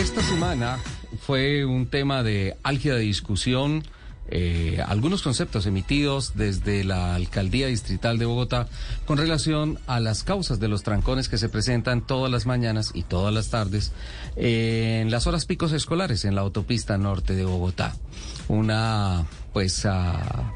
Esta semana fue un tema de álgida discusión. eh, algunos conceptos emitidos desde la Alcaldía Distrital de Bogotá con relación a las causas de los trancones que se presentan todas las mañanas y todas las tardes en las horas picos escolares en la autopista norte de Bogotá. Una, pues, ah,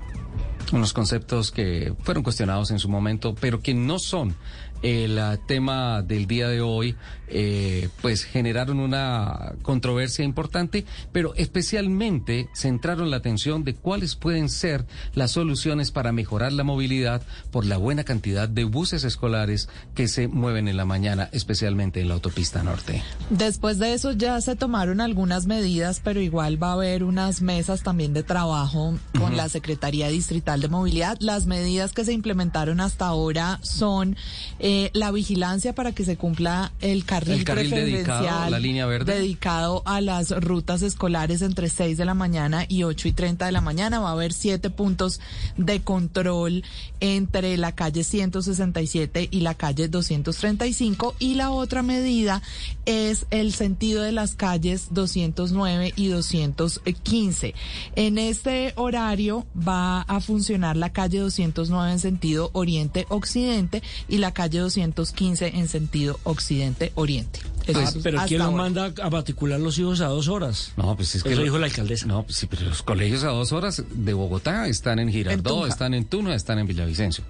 unos conceptos que fueron cuestionados en su momento, pero que no son el ah, tema del día de hoy, eh, pues generaron una controversia importante, pero especialmente centraron la atención de cuáles pueden ser las soluciones para mejorar la movilidad por la buena cantidad de buses escolares que se mueven en la mañana, especialmente en la autopista norte. Después de eso ya se tomaron algunas medidas, pero igual va a haber unas mesas también de trabajo con la Secretaría Distrital de Movilidad. Las medidas que se implementaron hasta ahora son eh, la vigilancia para que se cumpla el carril, El carril dedicado, preferencial la línea verde. dedicado a las rutas escolares entre 6 de la mañana y 8 y 30 de la mañana. Va a haber siete puntos de control entre la calle 167 y la calle 235. Y la otra medida es el sentido de las calles 209 y 215. En este horario va a funcionar la calle 209 en sentido oriente-occidente y la calle 215 en sentido occidente-oriente. Eso Ah, es pero ¿quién lo ahora. manda a matricular los hijos a dos horas? No, pues es que Eso lo- dijo la alcaldesa. No, pues sí, pero los colegios a dos horas de Bogotá están en Girardot, están en Tuna, están en Villavicencio.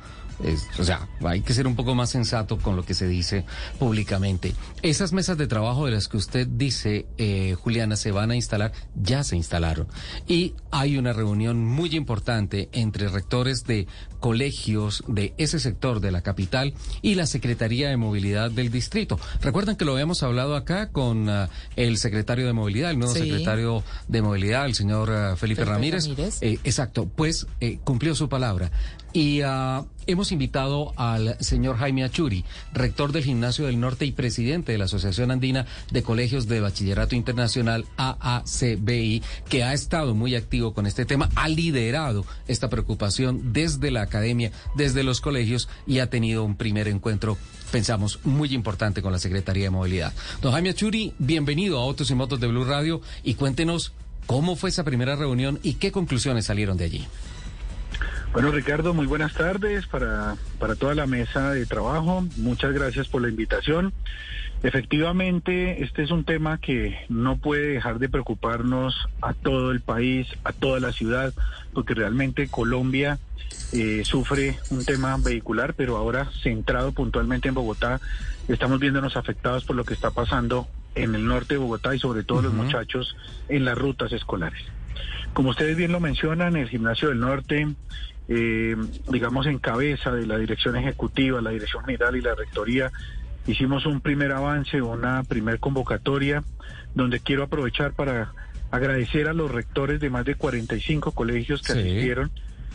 Es- o sea, hay que ser un poco más sensato con lo que se dice públicamente. Esas mesas de trabajo de las que usted dice, eh, Juliana, se van a instalar, ya se instalaron. Y hay una reunión muy importante entre rectores de colegios de ese sector de la capital y la Secretaría de Movilidad del distrito. Recuerdan que lo habíamos hablado acá con ah, el secretario de Movilidad, el nuevo Sí. secretario de Movilidad, el señor ah, Felipe, Felipe Ramírez. Ramírez. Eh, exacto, pues eh, cumplió su palabra. Y ah, hemos invitado al señor Jaime Achuri, rector del Gimnasio del Norte y presidente de la Asociación Andina de Colegios de Bachillerato Internacional, AACBI, que ha estado muy activo con este tema, ha liderado esta preocupación desde la academia, desde los colegios y ha tenido un primer encuentro pensamos, muy importante con la Secretaría de Movilidad. Don Jaime Achuri, bienvenido a Autos y Motos de Blue Radio y cuéntenos cómo fue esa primera reunión y qué conclusiones salieron de allí. Bueno, Ricardo, muy buenas tardes para, para toda la mesa de trabajo. Muchas gracias por la invitación. Efectivamente, este es un tema que no puede dejar de preocuparnos a todo el país, a toda la ciudad, porque realmente Colombia eh, sufre un tema vehicular, pero ahora centrado puntualmente en Bogotá, estamos viéndonos afectados por lo que está pasando en el norte de Bogotá y sobre todo los muchachos en las rutas escolares. Como ustedes bien lo mencionan, el Gimnasio del Norte, eh, digamos en cabeza de la dirección ejecutiva, la dirección general y la rectoría, hicimos un primer avance, una primer convocatoria, donde quiero aprovechar para agradecer a los rectores de más de 45 colegios que Sí. asistieron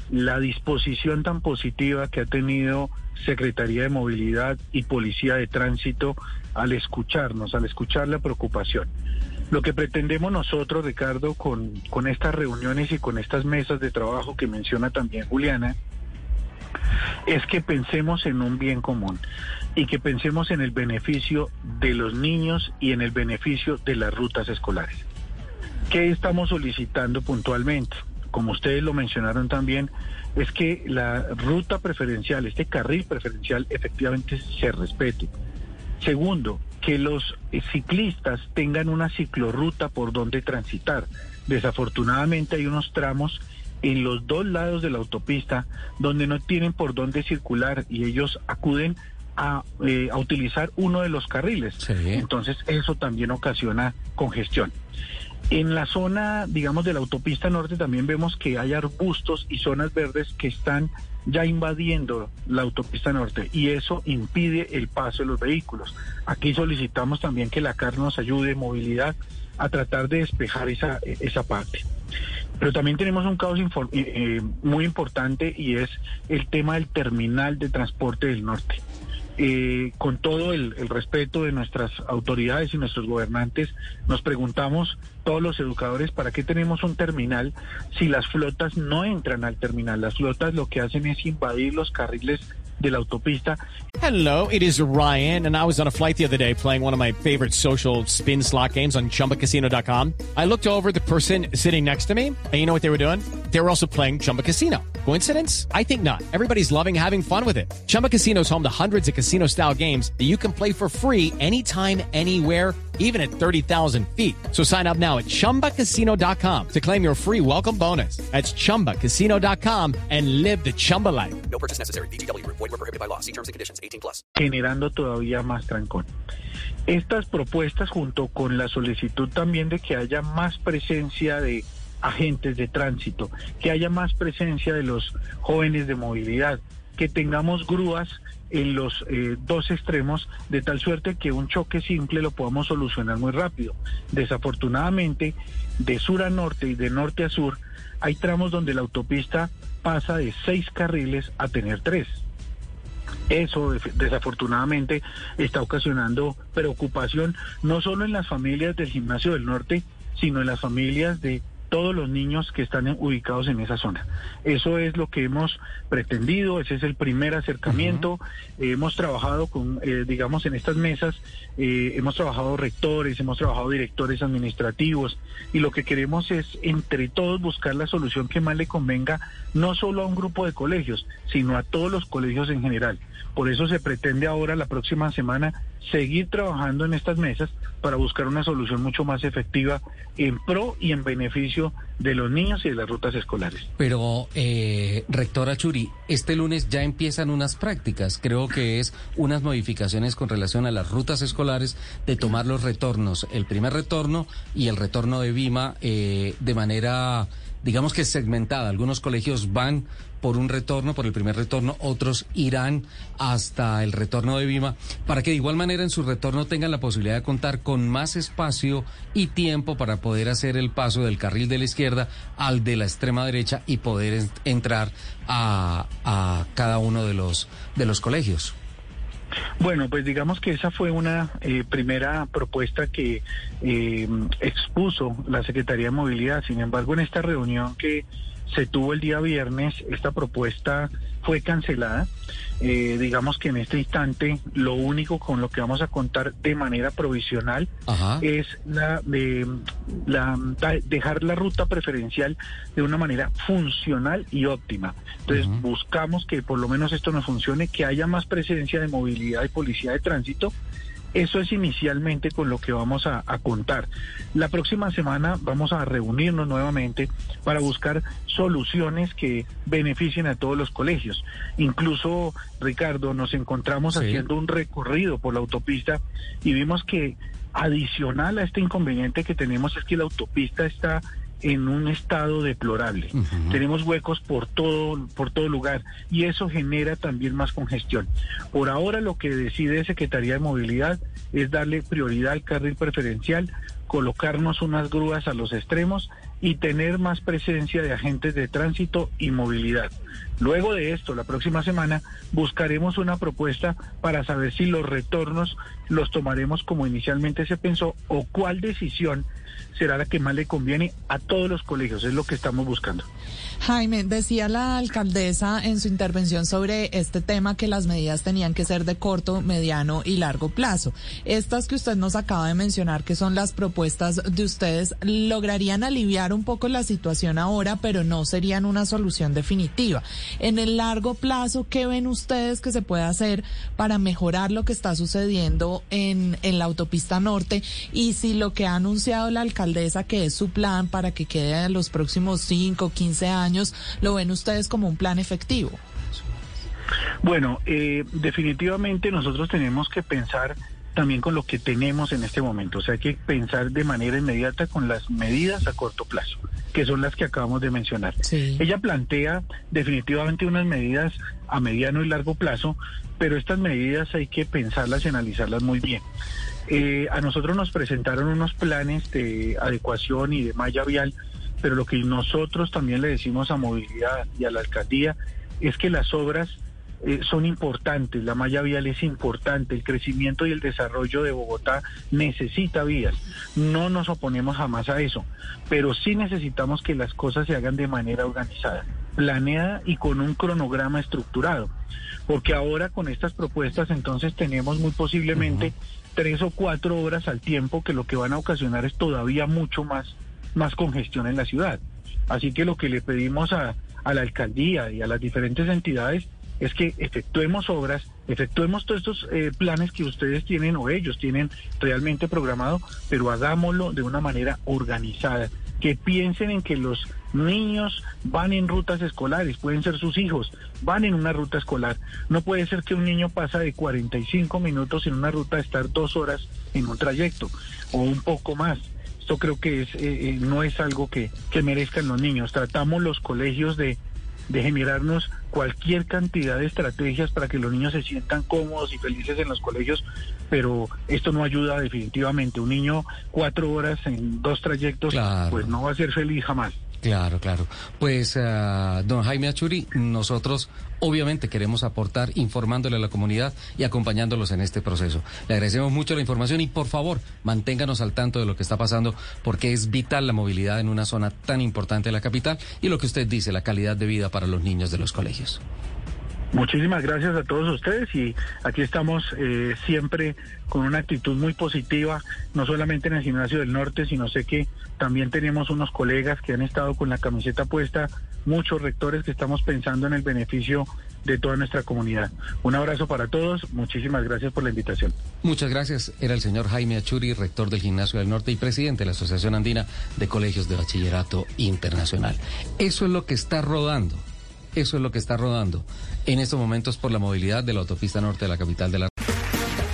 la disposición tan positiva que ha tenido Secretaría de Movilidad y Policía de Tránsito al escucharnos, al escuchar la preocupación. Lo que pretendemos nosotros, Ricardo, con, con estas reuniones y con estas mesas de trabajo que menciona también Juliana, es que pensemos en un bien común y que pensemos en el beneficio de los niños y en el beneficio de las rutas escolares. ¿Qué estamos solicitando puntualmente? Como ustedes lo mencionaron también, es que la ruta preferencial, este carril preferencial, efectivamente se respete. Segundo, que los ciclistas tengan una ciclorruta por donde transitar. Desafortunadamente hay unos tramos en los dos lados de la autopista donde no tienen por dónde circular y ellos acuden a, eh, a utilizar uno de los carriles. Sí. Entonces eso también ocasiona congestión. En la zona, digamos, de la autopista norte también vemos que hay arbustos y zonas verdes que están ya invadiendo la autopista norte y eso impide el paso de los vehículos. Aquí solicitamos también que la CAR nos ayude, movilidad, a tratar de despejar esa, esa parte. Pero también tenemos un caos eh, eh, muy importante y es el tema del terminal de transporte del norte. Eh, con todo el, el respeto de nuestras autoridades y nuestros gobernantes, nos preguntamos, todos los educadores, ¿para qué tenemos un terminal si las flotas no entran al terminal? Las flotas lo que hacen es invadir los carriles de la autopista Hello, it is Ryan, and I was on a flight the other day playing one of my favorite social spin slot games on chumbacasino.com. I looked over the person sitting next to me, and you know what they were doing? They were also playing Chumba Casino. Coincidence? I think not. Everybody's loving having fun with it. Chumba Casino is home to hundreds of casino style games that you can play for free anytime, anywhere even at 30,000 feet. So sign up now at ChumbaCasino.com to claim your free welcome bonus. That's ChumbaCasino.com and live the Chumba life. No purchase necessary. VGW Group. Void were prohibited by law. See terms and conditions. 18 plus. generando todavía más trancón. Estas propuestas junto con la solicitud también de que haya más presencia de agentes de tránsito, que haya más presencia de los jóvenes de movilidad, que tengamos grúas en los eh, dos extremos de tal suerte que un choque simple lo podamos solucionar muy rápido. Desafortunadamente, de sur a norte y de norte a sur, hay tramos donde la autopista pasa de seis carriles a tener tres. Eso desafortunadamente está ocasionando preocupación no solo en las familias del gimnasio del norte, sino en las familias de todos los niños que están ubicados en esa zona. Eso es lo que hemos pretendido, ese es el primer acercamiento. Eh, hemos trabajado con, eh, digamos, en estas mesas, eh, hemos trabajado rectores, hemos trabajado directores administrativos y lo que queremos es entre todos buscar la solución que más le convenga no solo a un grupo de colegios, sino a todos los colegios en general. Por eso se pretende ahora, la próxima semana, seguir trabajando en estas mesas para buscar una solución mucho más efectiva en pro y en beneficio de los niños y de las rutas escolares. Pero, eh, rectora Churi, este lunes ya empiezan unas prácticas, creo que es unas modificaciones con relación a las rutas escolares de tomar los retornos, el primer retorno y el retorno de Vima eh, de manera, digamos que segmentada. Algunos colegios van por un retorno, por el primer retorno, otros irán hasta el retorno de Vima, para que de igual manera en su retorno tengan la posibilidad de contar con más espacio y tiempo para poder hacer el paso del carril de la izquierda al de la extrema derecha y poder en- entrar a, a cada uno de los, de los colegios. Bueno, pues digamos que esa fue una eh, primera propuesta que eh, expuso la Secretaría de Movilidad. Sin embargo, en esta reunión que se tuvo el día viernes, esta propuesta fue cancelada. Eh, digamos que en este instante lo único con lo que vamos a contar de manera provisional Ajá. es la de la dejar la ruta preferencial de una manera funcional y óptima. Entonces buscamos que por lo menos esto nos funcione, que haya más presencia de movilidad y policía de tránsito. Eso es inicialmente con lo que vamos a, a contar. La próxima semana vamos a reunirnos nuevamente para buscar soluciones que beneficien a todos los colegios. Incluso, Ricardo, nos encontramos Sí. haciendo un recorrido por la autopista y vimos que adicional a este inconveniente que tenemos es que la autopista está en un estado deplorable. Tenemos huecos por todo por todo lugar y eso genera también más congestión. Por ahora lo que decide Secretaría de Movilidad es darle prioridad al carril preferencial, colocarnos unas grúas a los extremos y tener más presencia de agentes de tránsito y movilidad. Luego de esto, la próxima semana, buscaremos una propuesta para saber si los retornos los tomaremos como inicialmente se pensó o cuál decisión será la que más le conviene a todos los colegios. Es lo que estamos buscando. Jaime, decía la alcaldesa en su intervención sobre este tema que las medidas tenían que ser de corto, mediano y largo plazo. Estas que usted nos acaba de mencionar, que son las propuestas de ustedes, lograrían aliviar un poco la situación ahora, pero no serían una solución definitiva. En el largo plazo, ¿qué ven ustedes que se puede hacer para mejorar lo que está sucediendo en, en la autopista norte? Y si lo que ha anunciado la alcaldesa, que es su plan para que quede en los próximos 5, 15 años, lo ven ustedes como un plan efectivo. Bueno, eh, definitivamente nosotros tenemos que pensar también con lo que tenemos en este momento. O sea, hay que pensar de manera inmediata con las medidas a corto plazo, que son las que acabamos de mencionar. Ella plantea definitivamente unas medidas a mediano y largo plazo, pero estas medidas hay que pensarlas y analizarlas muy bien. Eh, a nosotros nos presentaron unos planes de adecuación y de malla vial, pero lo que nosotros también le decimos a movilidad y a la alcaldía es que las obras eh, son importantes, la malla vial es importante, el crecimiento y el desarrollo de Bogotá necesita vías. No nos oponemos jamás a eso, pero sí necesitamos que las cosas se hagan de manera organizada, planeada y con un cronograma estructurado. Porque ahora con estas propuestas entonces tenemos muy posiblemente tres o cuatro horas al tiempo que lo que van a ocasionar es todavía mucho más, más congestión en la ciudad. Así que lo que le pedimos a, a la alcaldía y a las diferentes entidades es que efectuemos obras, efectuemos todos estos eh, planes que ustedes tienen o ellos tienen realmente programado, pero hagámoslo de una manera organizada. Que piensen en que los niños van en rutas escolares, pueden ser sus hijos, van en una ruta escolar. No puede ser que un niño pasa de 45 minutos en una ruta a estar dos horas en un trayecto o un poco más. Esto creo que es, eh, eh, no es algo que, que merezcan los niños. Tratamos los colegios de de generarnos cualquier cantidad de estrategias para que los niños se sientan cómodos y felices en los colegios, pero esto no ayuda definitivamente. Un niño cuatro horas en dos trayectos, pues no va a ser feliz jamás. Claro, claro. Pues, uh, don Jaime Achuri, nosotros obviamente queremos aportar informándole a la comunidad y acompañándolos en este proceso. Le agradecemos mucho la información y por favor manténganos al tanto de lo que está pasando porque es vital la movilidad en una zona tan importante de la capital y lo que usted dice, la calidad de vida para los niños de los colegios. Muchísimas gracias a todos ustedes y aquí estamos eh, siempre con una actitud muy positiva, no solamente en el gimnasio del norte, sino sé que también tenemos unos colegas que han estado con la camiseta puesta, muchos rectores que estamos pensando en el beneficio de toda nuestra comunidad. Un abrazo para todos, muchísimas gracias por la invitación. Muchas gracias, era el señor Jaime Achuri, rector del Gimnasio del Norte y presidente de la Asociación Andina de Colegios de Bachillerato Internacional. Eso es lo que está rodando eso es lo que está rodando en estos momentos por la movilidad de la autopista norte de la capital de la.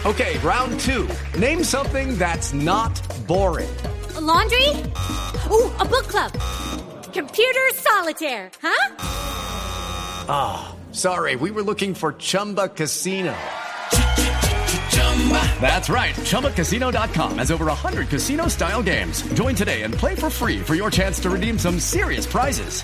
Okay, round two. Name something that's not boring. laundry? Ooh, a book club. Computer solitaire, huh? Ah, sorry, we were looking for Chumba Casino. That's right. ChumbaCasino.com has over 100 casino style games. Join today and play for free for your chance to redeem some serious prizes.